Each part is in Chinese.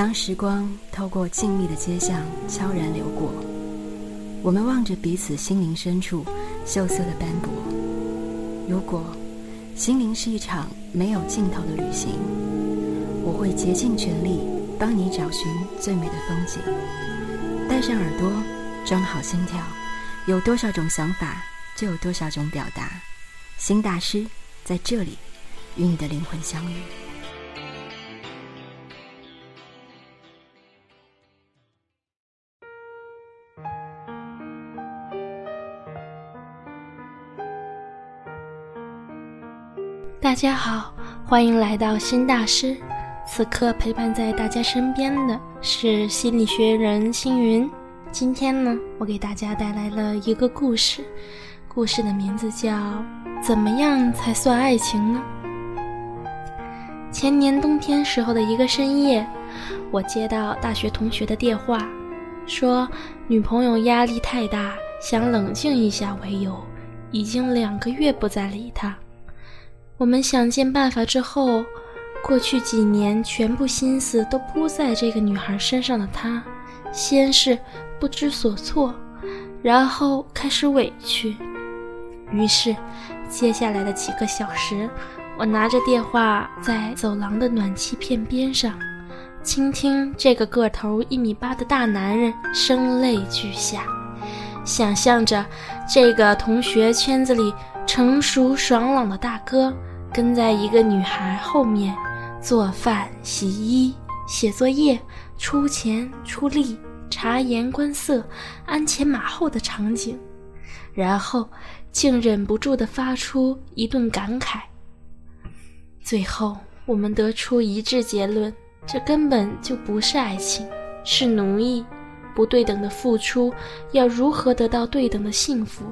当时光透过静谧的街巷悄然流过，我们望着彼此心灵深处锈色的斑驳。如果心灵是一场没有尽头的旅行，我会竭尽全力帮你找寻最美的风景。带上耳朵，装好心跳，有多少种想法，就有多少种表达。新大师在这里，与你的灵魂相遇。大家好，欢迎来到新大师。此刻陪伴在大家身边的是心理学人星云。今天呢，我给大家带来了一个故事，故事的名字叫《怎么样才算爱情呢》。前年冬天时候的一个深夜，我接到大学同学的电话，说女朋友压力太大，想冷静一下为由，已经两个月不再理他。我们想尽办法之后，过去几年全部心思都扑在这个女孩身上的他，先是不知所措，然后开始委屈。于是，接下来的几个小时，我拿着电话在走廊的暖气片边上，倾听这个个头一米八的大男人声泪俱下，想象着这个同学圈子里成熟爽朗的大哥。跟在一个女孩后面，做饭、洗衣、写作业、出钱出力、察言观色、鞍前马后的场景，然后竟忍不住地发出一顿感慨。最后，我们得出一致结论：这根本就不是爱情，是奴役。不对等的付出，要如何得到对等的幸福？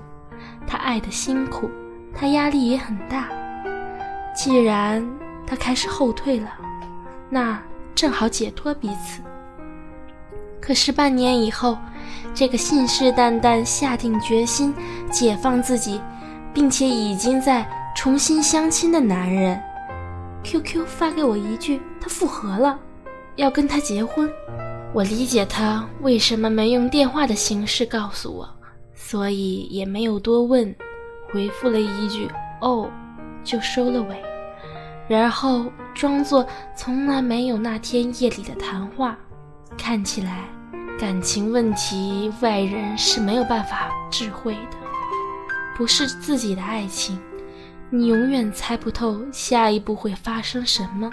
他爱的辛苦，他压力也很大。既然他开始后退了，那正好解脱彼此。可是半年以后，这个信誓旦旦下定决心解放自己，并且已经在重新相亲的男人，QQ 发给我一句他复合了，要跟他结婚。我理解他为什么没用电话的形式告诉我，所以也没有多问，回复了一句“哦”，就收了尾。然后装作从来没有那天夜里的谈话，看起来感情问题外人是没有办法智慧的，不是自己的爱情，你永远猜不透下一步会发生什么，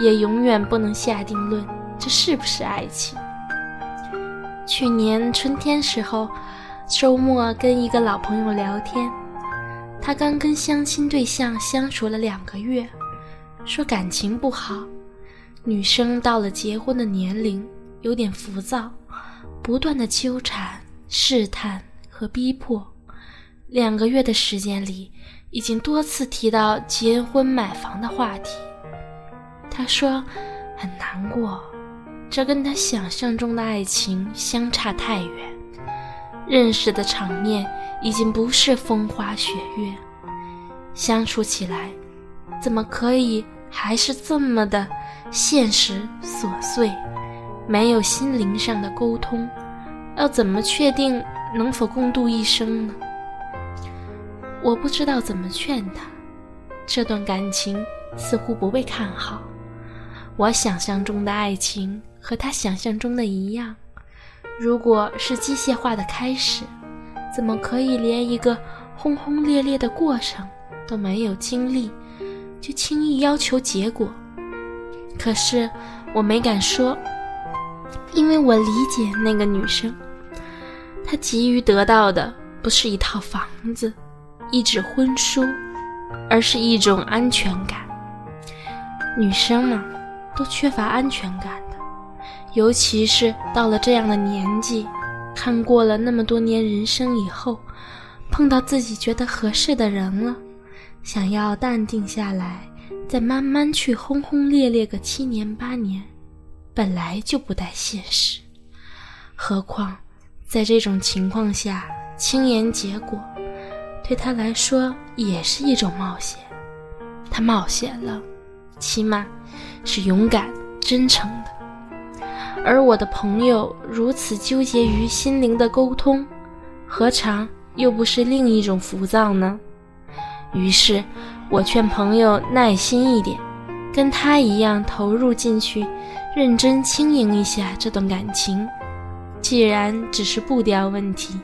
也永远不能下定论这是不是爱情。去年春天时候，周末跟一个老朋友聊天，他刚跟相亲对象相处了两个月。说感情不好，女生到了结婚的年龄，有点浮躁，不断的纠缠、试探和逼迫。两个月的时间里，已经多次提到结婚买房的话题。他说很难过，这跟他想象中的爱情相差太远。认识的场面已经不是风花雪月，相处起来。怎么可以还是这么的现实琐碎，没有心灵上的沟通？要怎么确定能否共度一生呢？我不知道怎么劝他，这段感情似乎不被看好。我想象中的爱情和他想象中的一样，如果是机械化的开始，怎么可以连一个轰轰烈烈的过程都没有经历？就轻易要求结果，可是我没敢说，因为我理解那个女生，她急于得到的不是一套房子、一纸婚书，而是一种安全感。女生嘛，都缺乏安全感的，尤其是到了这样的年纪，看过了那么多年人生以后，碰到自己觉得合适的人了。想要淡定下来，再慢慢去轰轰烈烈个七年八年，本来就不太现实。何况在这种情况下，轻言结果，对他来说也是一种冒险。他冒险了，起码是勇敢、真诚的。而我的朋友如此纠结于心灵的沟通，何尝又不是另一种浮躁呢？于是，我劝朋友耐心一点，跟他一样投入进去，认真经营一下这段感情。既然只是步调问题，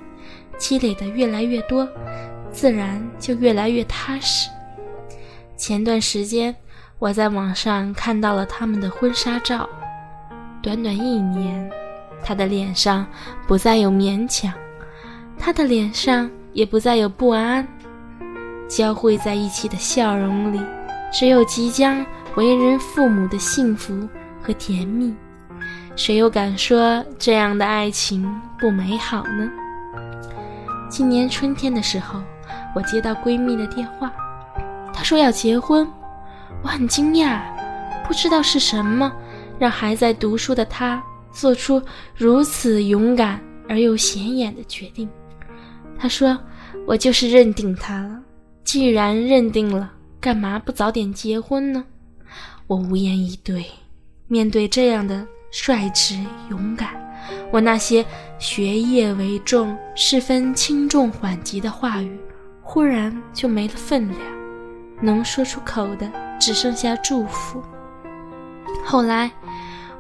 积累的越来越多，自然就越来越踏实。前段时间，我在网上看到了他们的婚纱照，短短一年，他的脸上不再有勉强，他的脸上也不再有不安。交汇在一起的笑容里，只有即将为人父母的幸福和甜蜜。谁又敢说这样的爱情不美好呢？今年春天的时候，我接到闺蜜的电话，她说要结婚。我很惊讶，不知道是什么让还在读书的他做出如此勇敢而又显眼的决定。他说：“我就是认定他了。”既然认定了，干嘛不早点结婚呢？我无言以对。面对这样的率直勇敢，我那些学业为重、十分轻重缓急的话语，忽然就没了分量，能说出口的只剩下祝福。后来，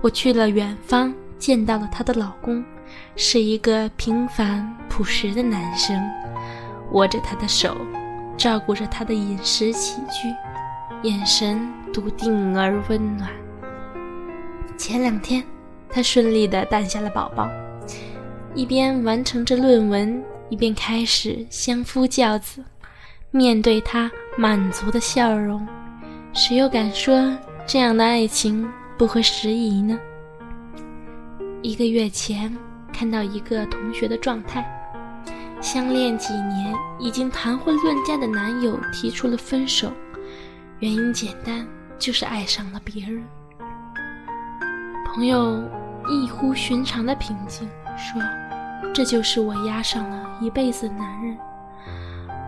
我去了远方，见到了她的老公，是一个平凡朴实的男生，握着她的手。照顾着她的饮食起居，眼神笃定而温暖。前两天，他顺利地诞下了宝宝，一边完成着论文，一边开始相夫教子。面对他满足的笑容，谁又敢说这样的爱情不合时宜呢？一个月前，看到一个同学的状态。相恋几年，已经谈婚论嫁的男友提出了分手，原因简单，就是爱上了别人。朋友异乎寻常的平静说：“这就是我压上了一辈子的男人，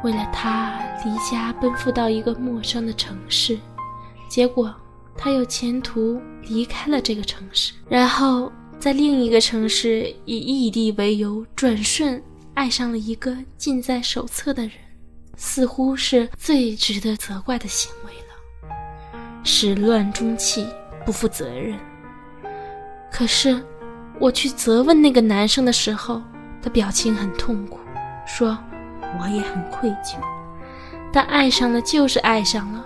为了他离家奔赴到一个陌生的城市，结果他有前途离开了这个城市，然后在另一个城市以异地为由转瞬。”爱上了一个近在手册的人，似乎是最值得责怪的行为了。始乱终弃，不负责任。可是，我去责问那个男生的时候，他表情很痛苦，说：“我也很愧疚，但爱上了就是爱上了，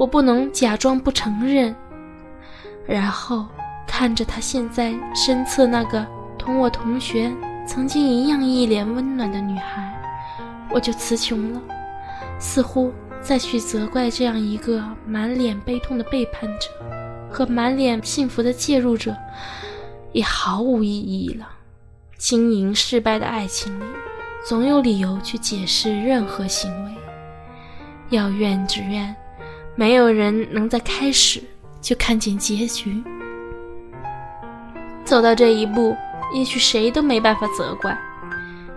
我不能假装不承认。”然后看着他现在身侧那个同我同学。曾经一样一脸温暖的女孩，我就词穷了。似乎再去责怪这样一个满脸悲痛的背叛者和满脸幸福的介入者，也毫无意义了。经营失败的爱情里，总有理由去解释任何行为。要怨只怨，没有人能在开始就看见结局。走到这一步。也许谁都没办法责怪，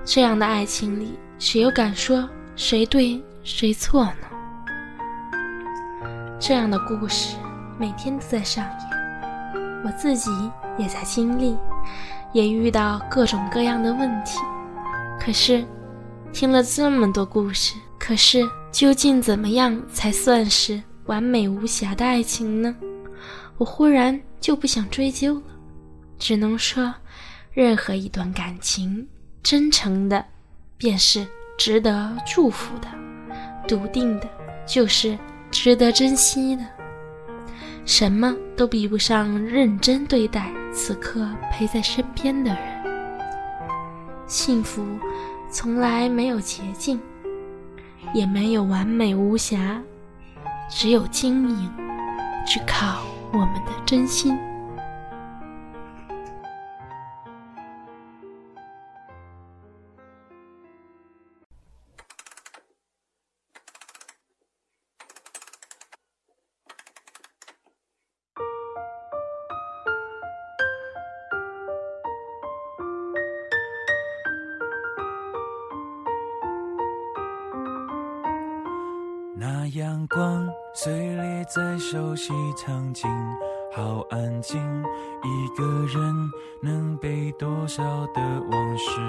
这样的爱情里，谁又敢说谁对谁错呢？这样的故事每天都在上演，我自己也在经历，也遇到各种各样的问题。可是，听了这么多故事，可是究竟怎么样才算是完美无瑕的爱情呢？我忽然就不想追究了，只能说。任何一段感情，真诚的，便是值得祝福的；笃定的，就是值得珍惜的。什么都比不上认真对待此刻陪在身边的人。幸福从来没有捷径，也没有完美无瑕，只有晶莹，只靠我们的真心。那阳光碎裂在熟悉场景，好安静，一个人能背多少的往事，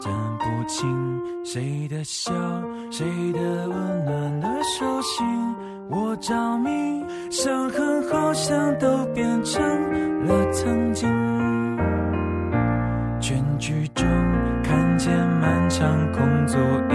讲不清谁的笑，谁的温暖的手心。我着迷，伤痕好像都变成了曾经。全剧终，看见漫长空座椅，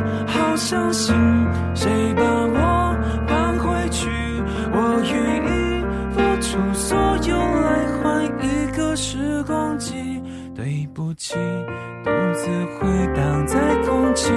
好伤心，谁把我放回去？我愿意付出所有来换一个时光机。对不起，独自回荡在空气，